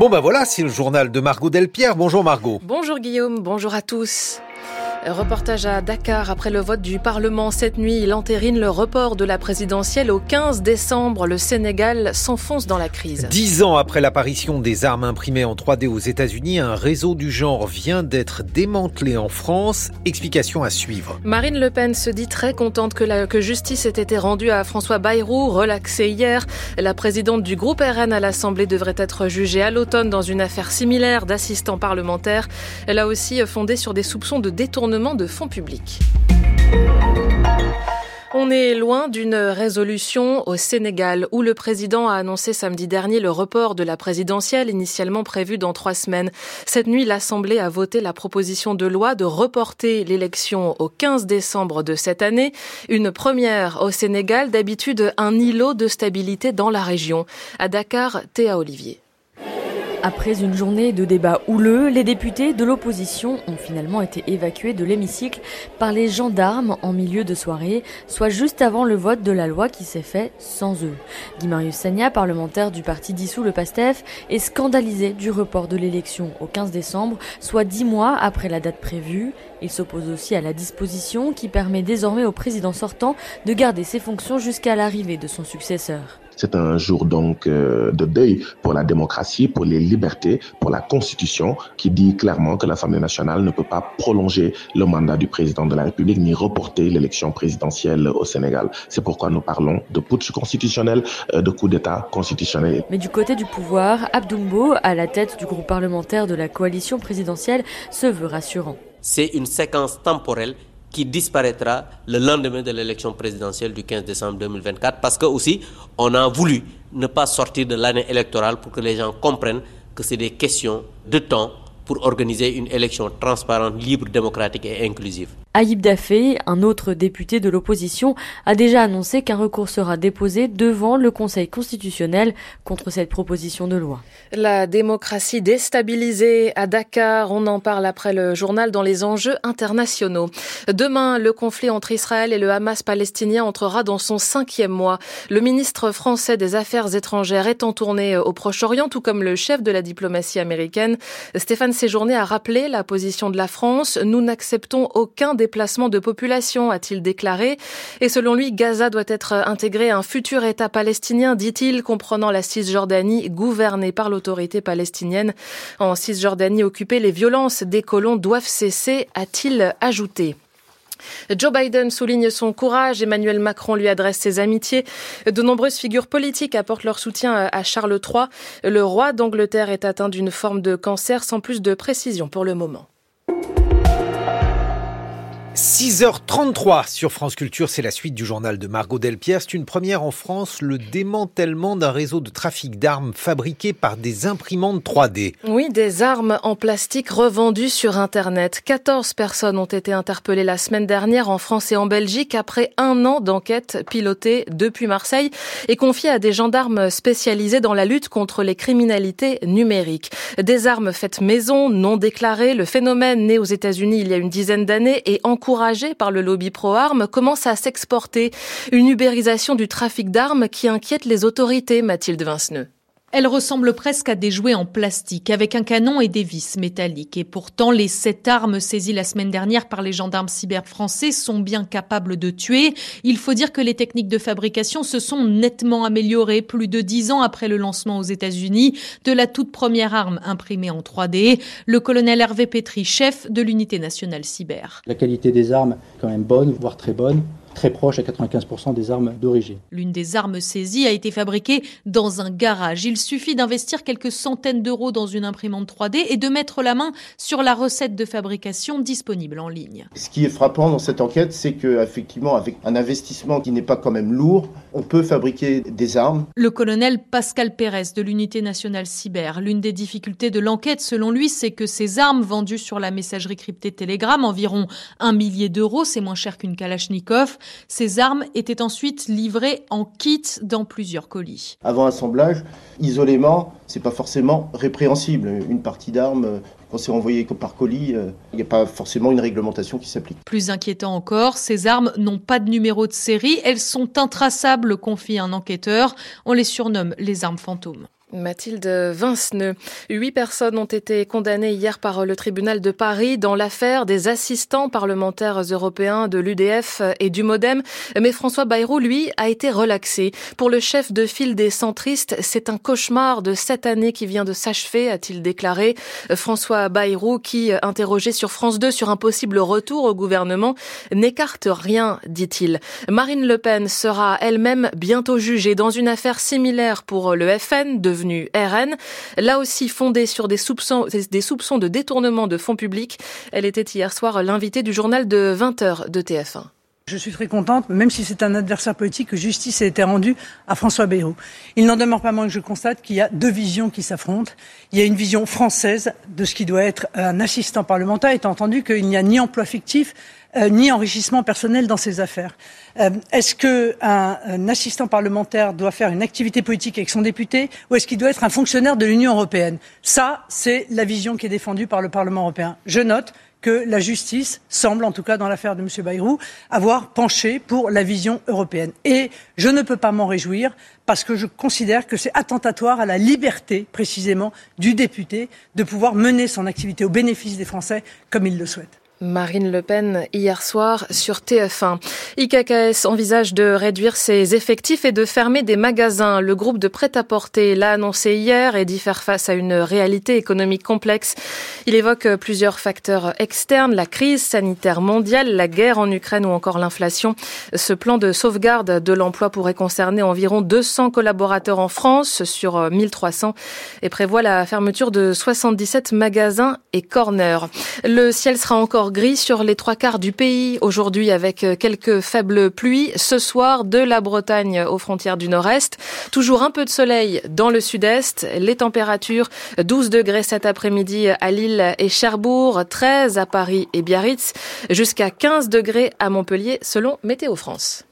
Bon ben voilà, c'est le journal de Margot Delpierre. Bonjour Margot. Bonjour Guillaume, bonjour à tous. Reportage à Dakar après le vote du Parlement cette nuit. Il entérine le report de la présidentielle au 15 décembre. Le Sénégal s'enfonce dans la crise. Dix ans après l'apparition des armes imprimées en 3D aux États-Unis, un réseau du genre vient d'être démantelé en France. Explication à suivre. Marine Le Pen se dit très contente que, la, que justice ait été rendue à François Bayrou, relaxé hier. La présidente du groupe RN à l'Assemblée devrait être jugée à l'automne dans une affaire similaire d'assistant parlementaire. Elle a aussi fondé sur des soupçons de détournement de fonds publics. On est loin d'une résolution au Sénégal où le président a annoncé samedi dernier le report de la présidentielle initialement prévue dans trois semaines. Cette nuit, l'Assemblée a voté la proposition de loi de reporter l'élection au 15 décembre de cette année. Une première au Sénégal, d'habitude un îlot de stabilité dans la région. À Dakar, Théa Olivier. Après une journée de débats houleux, les députés de l'opposition ont finalement été évacués de l'hémicycle par les gendarmes en milieu de soirée, soit juste avant le vote de la loi qui s'est fait sans eux. Guy Marius Sagna, parlementaire du parti dissous le PASTEF, est scandalisé du report de l'élection au 15 décembre, soit dix mois après la date prévue. Il s'oppose aussi à la disposition qui permet désormais au président sortant de garder ses fonctions jusqu'à l'arrivée de son successeur. C'est un jour donc euh, de deuil pour la démocratie, pour les libertés, pour la Constitution, qui dit clairement que l'Assemblée nationale ne peut pas prolonger le mandat du président de la République ni reporter l'élection présidentielle au Sénégal. C'est pourquoi nous parlons de putsch constitutionnel, euh, de coup d'État constitutionnel. Mais du côté du pouvoir, Abdoumbo, à la tête du groupe parlementaire de la coalition présidentielle, se veut rassurant. C'est une séquence temporelle qui disparaîtra le lendemain de l'élection présidentielle du 15 décembre 2024 parce que aussi on a voulu ne pas sortir de l'année électorale pour que les gens comprennent que c'est des questions de temps pour organiser une élection transparente, libre, démocratique et inclusive. Aïb Dafé, un autre député de l'opposition, a déjà annoncé qu'un recours sera déposé devant le Conseil constitutionnel contre cette proposition de loi. La démocratie déstabilisée à Dakar, on en parle après le journal dans les enjeux internationaux. Demain, le conflit entre Israël et le Hamas palestinien entrera dans son cinquième mois. Le ministre français des Affaires étrangères est en tournée au Proche-Orient, tout comme le chef de la diplomatie américaine. Stéphane Séjourné a rappelé la position de la France. Nous n'acceptons aucun déplacement de population, a-t-il déclaré. Et selon lui, Gaza doit être intégré à un futur État palestinien, dit-il, comprenant la Cisjordanie gouvernée par l'autorité palestinienne. En Cisjordanie occupée, les violences des colons doivent cesser, a-t-il ajouté. Joe Biden souligne son courage, Emmanuel Macron lui adresse ses amitiés. De nombreuses figures politiques apportent leur soutien à Charles III. Le roi d'Angleterre est atteint d'une forme de cancer sans plus de précision pour le moment. 6h33 sur France Culture, c'est la suite du journal de Margot Delpierre. C'est une première en France, le démantèlement d'un réseau de trafic d'armes fabriquées par des imprimantes 3D. Oui, des armes en plastique revendues sur Internet. 14 personnes ont été interpellées la semaine dernière en France et en Belgique après un an d'enquête pilotée depuis Marseille et confiée à des gendarmes spécialisés dans la lutte contre les criminalités numériques. Des armes faites maison, non déclarées. Le phénomène né aux États-Unis il y a une dizaine d'années et en encouragé par le lobby pro-armes, commence à s'exporter. Une ubérisation du trafic d'armes qui inquiète les autorités, Mathilde Vinceneux. Elle ressemble presque à des jouets en plastique avec un canon et des vis métalliques. Et pourtant, les sept armes saisies la semaine dernière par les gendarmes cyber français sont bien capables de tuer. Il faut dire que les techniques de fabrication se sont nettement améliorées plus de dix ans après le lancement aux États-Unis de la toute première arme imprimée en 3D. Le colonel Hervé Petri, chef de l'unité nationale cyber. La qualité des armes est quand même bonne, voire très bonne très proche à 95% des armes d'origine. L'une des armes saisies a été fabriquée dans un garage. Il suffit d'investir quelques centaines d'euros dans une imprimante 3D et de mettre la main sur la recette de fabrication disponible en ligne. Ce qui est frappant dans cette enquête, c'est qu'effectivement, avec un investissement qui n'est pas quand même lourd, on peut fabriquer des armes. Le colonel Pascal Pérez de l'unité nationale cyber. L'une des difficultés de l'enquête, selon lui, c'est que ces armes vendues sur la messagerie cryptée Telegram, environ un millier d'euros, c'est moins cher qu'une Kalachnikov, ces armes étaient ensuite livrées en kit dans plusieurs colis. Avant assemblage, isolément, c'est pas forcément répréhensible. Une partie d'armes quand c'est envoyé par colis, euh, il n'y a pas forcément une réglementation qui s'applique. Plus inquiétant encore, ces armes n'ont pas de numéro de série, elles sont intraçables, confie un enquêteur. On les surnomme les armes fantômes. Mathilde Vinceneux. Huit personnes ont été condamnées hier par le tribunal de Paris dans l'affaire des assistants parlementaires européens de l'UDF et du Modem. Mais François Bayrou, lui, a été relaxé. Pour le chef de file des centristes, c'est un cauchemar de cette année qui vient de s'achever, a-t-il déclaré. François Bayrou, qui, interrogé sur France 2 sur un possible retour au gouvernement, n'écarte rien, dit-il. Marine Le Pen sera elle-même bientôt jugée dans une affaire similaire pour le FN, de RN, là aussi fondée sur des soupçons, de détournement de fonds publics. Elle était hier soir l'invitée du journal de 20h de TF1. Je suis très contente, même si c'est un adversaire politique, que justice ait été rendue à François Bayrou. Il n'en demeure pas moins que je constate qu'il y a deux visions qui s'affrontent. Il y a une vision française de ce qui doit être un assistant parlementaire, étant entendu qu'il n'y a ni emploi fictif, euh, ni enrichissement personnel dans ces affaires. Euh, est-ce qu'un un assistant parlementaire doit faire une activité politique avec son député ou est-ce qu'il doit être un fonctionnaire de l'Union européenne? Ça, c'est la vision qui est défendue par le Parlement européen. Je note que la justice semble, en tout cas dans l'affaire de M. Bayrou, avoir penché pour la vision européenne. Et je ne peux pas m'en réjouir parce que je considère que c'est attentatoire à la liberté, précisément, du député de pouvoir mener son activité au bénéfice des Français comme il le souhaite. Marine Le Pen hier soir sur TF1. IKKS envisage de réduire ses effectifs et de fermer des magasins. Le groupe de prêt-à-porter l'a annoncé hier et dit faire face à une réalité économique complexe. Il évoque plusieurs facteurs externes, la crise sanitaire mondiale, la guerre en Ukraine ou encore l'inflation. Ce plan de sauvegarde de l'emploi pourrait concerner environ 200 collaborateurs en France sur 1300 et prévoit la fermeture de 77 magasins et corners. Le ciel sera encore gris sur les trois quarts du pays aujourd'hui avec euh, quelques faibles pluies. Ce soir, de la Bretagne aux frontières du nord-est. Toujours un peu de soleil dans le sud-est. Les températures 12 degrés cet après-midi à Lille et Cherbourg, 13 à Paris et Biarritz, jusqu'à 15 degrés à Montpellier selon Météo France.